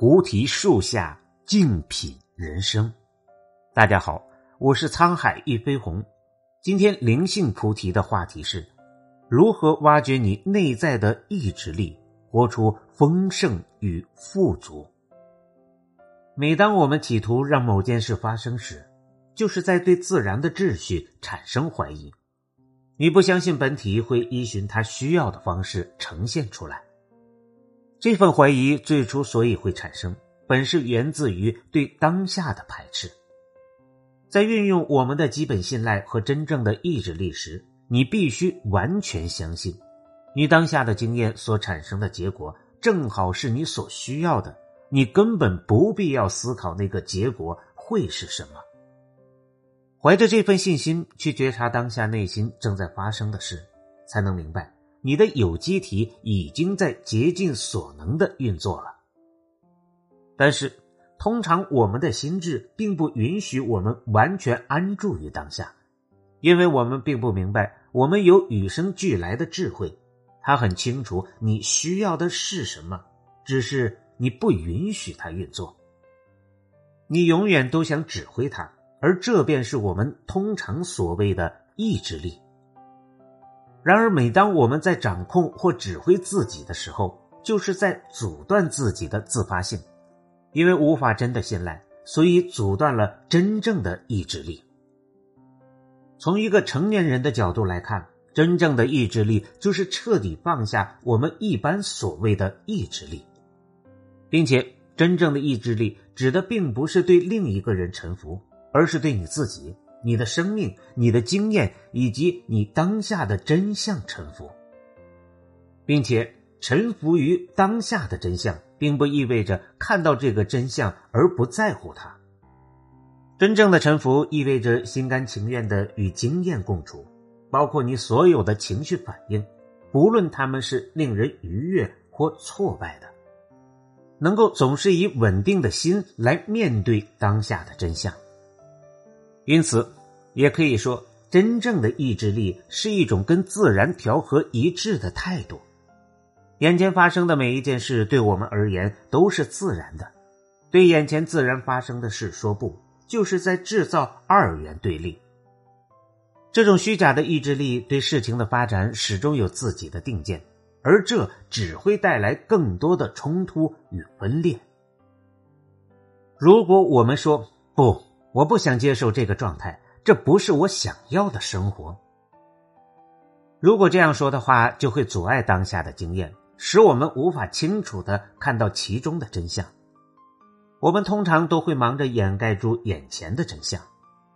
菩提树下静品人生。大家好，我是沧海一飞鸿。今天灵性菩提的话题是：如何挖掘你内在的意志力，活出丰盛与富足。每当我们企图让某件事发生时，就是在对自然的秩序产生怀疑。你不相信本体会依循它需要的方式呈现出来。这份怀疑最初所以会产生，本是源自于对当下的排斥。在运用我们的基本信赖和真正的意志力时，你必须完全相信，你当下的经验所产生的结果正好是你所需要的。你根本不必要思考那个结果会是什么。怀着这份信心去觉察当下内心正在发生的事，才能明白你的有机体已经在竭尽所能的运作了。但是，通常我们的心智并不允许我们完全安住于当下，因为我们并不明白我们有与生俱来的智慧，他很清楚你需要的是什么，只是你不允许它运作。你永远都想指挥它。而这便是我们通常所谓的意志力。然而，每当我们在掌控或指挥自己的时候，就是在阻断自己的自发性，因为无法真的信赖，所以阻断了真正的意志力。从一个成年人的角度来看，真正的意志力就是彻底放下我们一般所谓的意志力，并且真正的意志力指的并不是对另一个人臣服。而是对你自己、你的生命、你的经验以及你当下的真相臣服，并且臣服于当下的真相，并不意味着看到这个真相而不在乎它。真正的臣服意味着心甘情愿的与经验共处，包括你所有的情绪反应，不论他们是令人愉悦或挫败的，能够总是以稳定的心来面对当下的真相。因此，也可以说，真正的意志力是一种跟自然调和一致的态度。眼前发生的每一件事，对我们而言都是自然的。对眼前自然发生的事说不，就是在制造二元对立。这种虚假的意志力对事情的发展始终有自己的定见，而这只会带来更多的冲突与分裂。如果我们说不，我不想接受这个状态，这不是我想要的生活。如果这样说的话，就会阻碍当下的经验，使我们无法清楚的看到其中的真相。我们通常都会忙着掩盖住眼前的真相，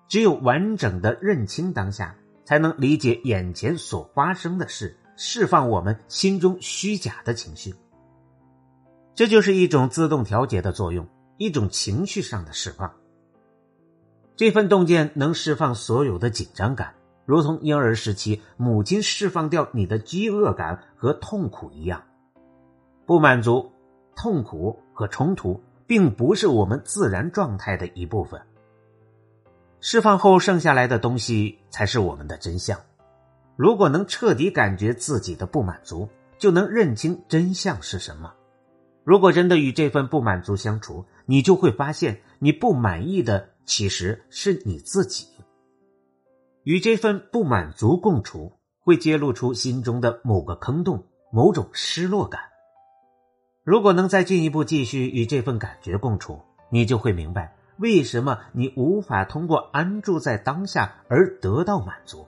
只有完整的认清当下，才能理解眼前所发生的事，释放我们心中虚假的情绪。这就是一种自动调节的作用，一种情绪上的释放。这份洞见能释放所有的紧张感，如同婴儿时期母亲释放掉你的饥饿感和痛苦一样。不满足、痛苦和冲突并不是我们自然状态的一部分。释放后剩下来的东西才是我们的真相。如果能彻底感觉自己的不满足，就能认清真相是什么。如果真的与这份不满足相处，你就会发现你不满意的。其实是你自己与这份不满足共处，会揭露出心中的某个坑洞、某种失落感。如果能再进一步继续与这份感觉共处，你就会明白为什么你无法通过安住在当下而得到满足。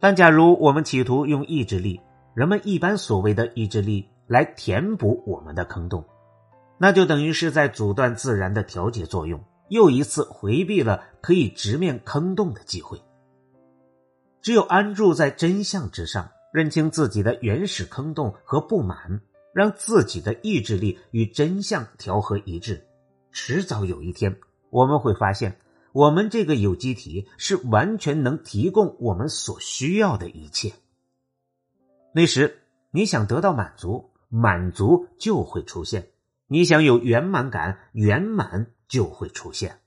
但假如我们企图用意志力，人们一般所谓的意志力来填补我们的坑洞，那就等于是在阻断自然的调节作用。又一次回避了可以直面坑洞的机会。只有安住在真相之上，认清自己的原始坑洞和不满，让自己的意志力与真相调和一致，迟早有一天，我们会发现，我们这个有机体是完全能提供我们所需要的一切。那时，你想得到满足，满足就会出现；你想有圆满感，圆满。就会出现，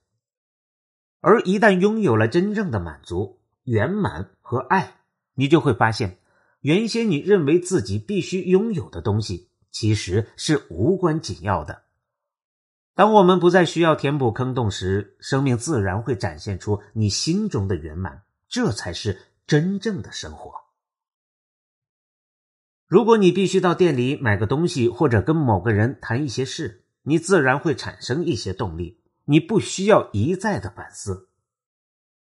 而一旦拥有了真正的满足、圆满和爱，你就会发现，原先你认为自己必须拥有的东西，其实是无关紧要的，当我们不再需要填补坑洞时，生命自然会展现出你心中的圆满，这才是真正的生活。如果你必须到店里买个东西，或者跟某个人谈一些事，你自然会产生一些动力。你不需要一再的反思。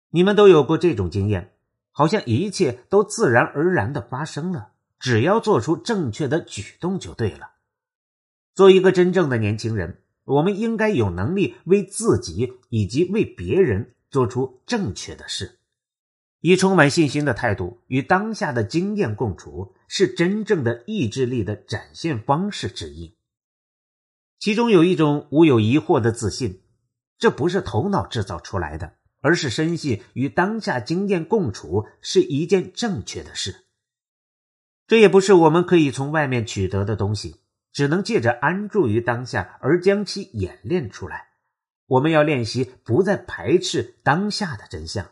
你们都有过这种经验，好像一切都自然而然的发生了，只要做出正确的举动就对了。做一个真正的年轻人，我们应该有能力为自己以及为别人做出正确的事。以充满信心的态度与当下的经验共处，是真正的意志力的展现方式之一。其中有一种无有疑惑的自信，这不是头脑制造出来的，而是深信与当下经验共处是一件正确的事。这也不是我们可以从外面取得的东西，只能借着安住于当下而将其演练出来。我们要练习不再排斥当下的真相。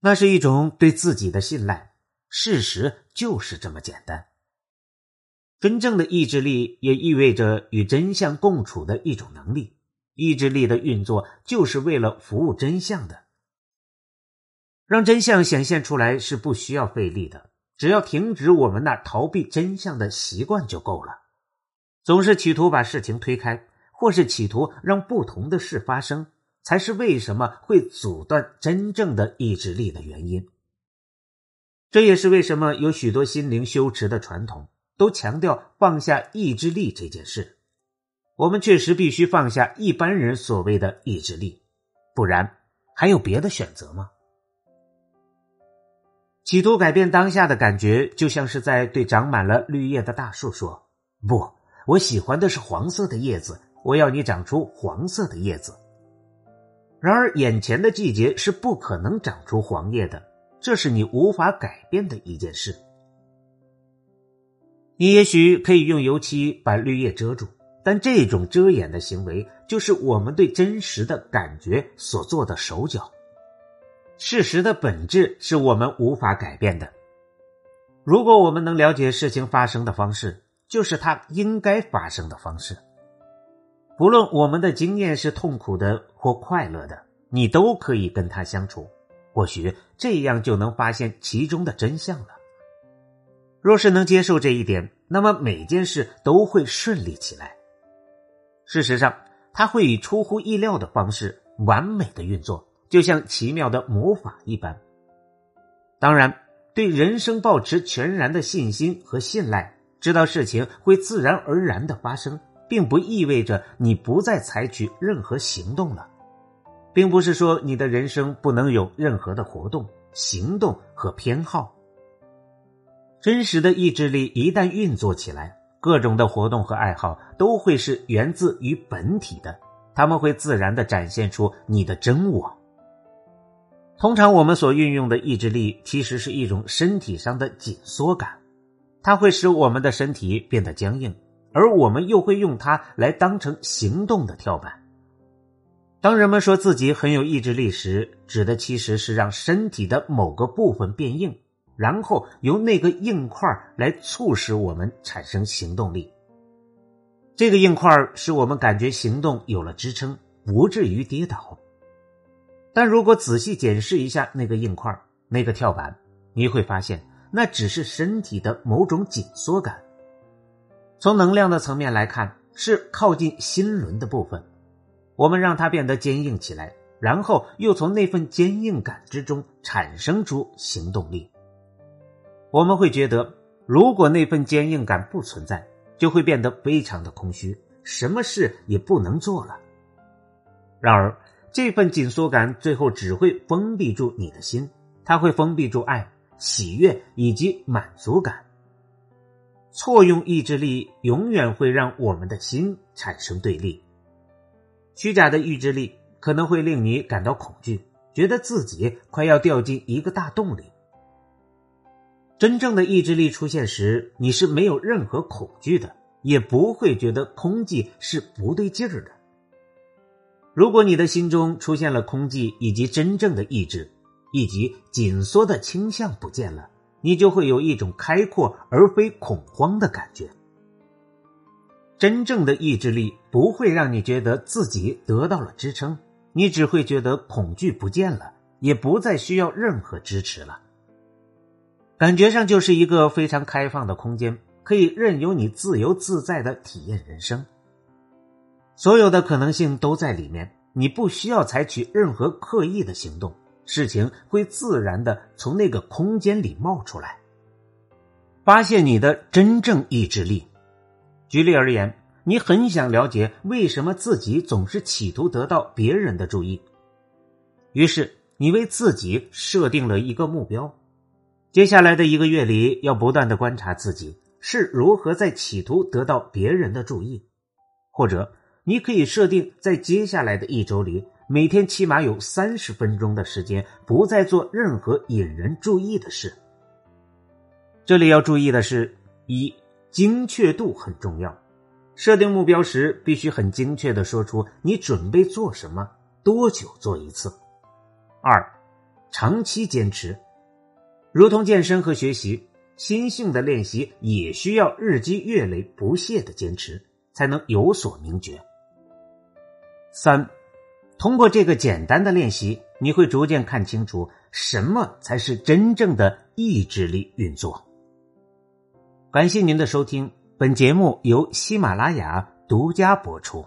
那是一种对自己的信赖，事实就是这么简单。真正的意志力也意味着与真相共处的一种能力。意志力的运作就是为了服务真相的。让真相显现出来是不需要费力的，只要停止我们那逃避真相的习惯就够了。总是企图把事情推开，或是企图让不同的事发生。才是为什么会阻断真正的意志力的原因。这也是为什么有许多心灵修持的传统都强调放下意志力这件事。我们确实必须放下一般人所谓的意志力，不然还有别的选择吗？企图改变当下的感觉，就像是在对长满了绿叶的大树说：“不，我喜欢的是黄色的叶子，我要你长出黄色的叶子。”然而，眼前的季节是不可能长出黄叶的，这是你无法改变的一件事。你也许可以用油漆把绿叶遮住，但这种遮掩的行为就是我们对真实的感觉所做的手脚。事实的本质是我们无法改变的。如果我们能了解事情发生的方式，就是它应该发生的方式。不论我们的经验是痛苦的或快乐的，你都可以跟他相处。或许这样就能发现其中的真相了。若是能接受这一点，那么每件事都会顺利起来。事实上，它会以出乎意料的方式完美的运作，就像奇妙的魔法一般。当然，对人生保持全然的信心和信赖，知道事情会自然而然的发生。并不意味着你不再采取任何行动了，并不是说你的人生不能有任何的活动、行动和偏好。真实的意志力一旦运作起来，各种的活动和爱好都会是源自于本体的，他们会自然的展现出你的真我。通常我们所运用的意志力其实是一种身体上的紧缩感，它会使我们的身体变得僵硬。而我们又会用它来当成行动的跳板。当人们说自己很有意志力时，指的其实是让身体的某个部分变硬，然后由那个硬块来促使我们产生行动力。这个硬块使我们感觉行动有了支撑，不至于跌倒。但如果仔细检视一下那个硬块、那个跳板，你会发现那只是身体的某种紧缩感。从能量的层面来看，是靠近心轮的部分。我们让它变得坚硬起来，然后又从那份坚硬感之中产生出行动力。我们会觉得，如果那份坚硬感不存在，就会变得非常的空虚，什么事也不能做了。然而，这份紧缩感最后只会封闭住你的心，它会封闭住爱、喜悦以及满足感。错用意志力，永远会让我们的心产生对立。虚假的意志力可能会令你感到恐惧，觉得自己快要掉进一个大洞里。真正的意志力出现时，你是没有任何恐惧的，也不会觉得空寂是不对劲儿的。如果你的心中出现了空寂，以及真正的意志，以及紧缩的倾向不见了。你就会有一种开阔而非恐慌的感觉。真正的意志力不会让你觉得自己得到了支撑，你只会觉得恐惧不见了，也不再需要任何支持了。感觉上就是一个非常开放的空间，可以任由你自由自在的体验人生。所有的可能性都在里面，你不需要采取任何刻意的行动，事情会自然的从那个空间里冒出来。发现你的真正意志力。举例而言，你很想了解为什么自己总是企图得到别人的注意，于是你为自己设定了一个目标。接下来的一个月里，要不断的观察自己是如何在企图得到别人的注意，或者你可以设定在接下来的一周里，每天起码有三十分钟的时间不再做任何引人注意的事。这里要注意的是，一精确度很重要，设定目标时必须很精确的说出你准备做什么，多久做一次。二，长期坚持。如同健身和学习，心性的练习也需要日积月累、不懈的坚持，才能有所明觉。三，通过这个简单的练习，你会逐渐看清楚什么才是真正的意志力运作。感谢您的收听，本节目由喜马拉雅独家播出。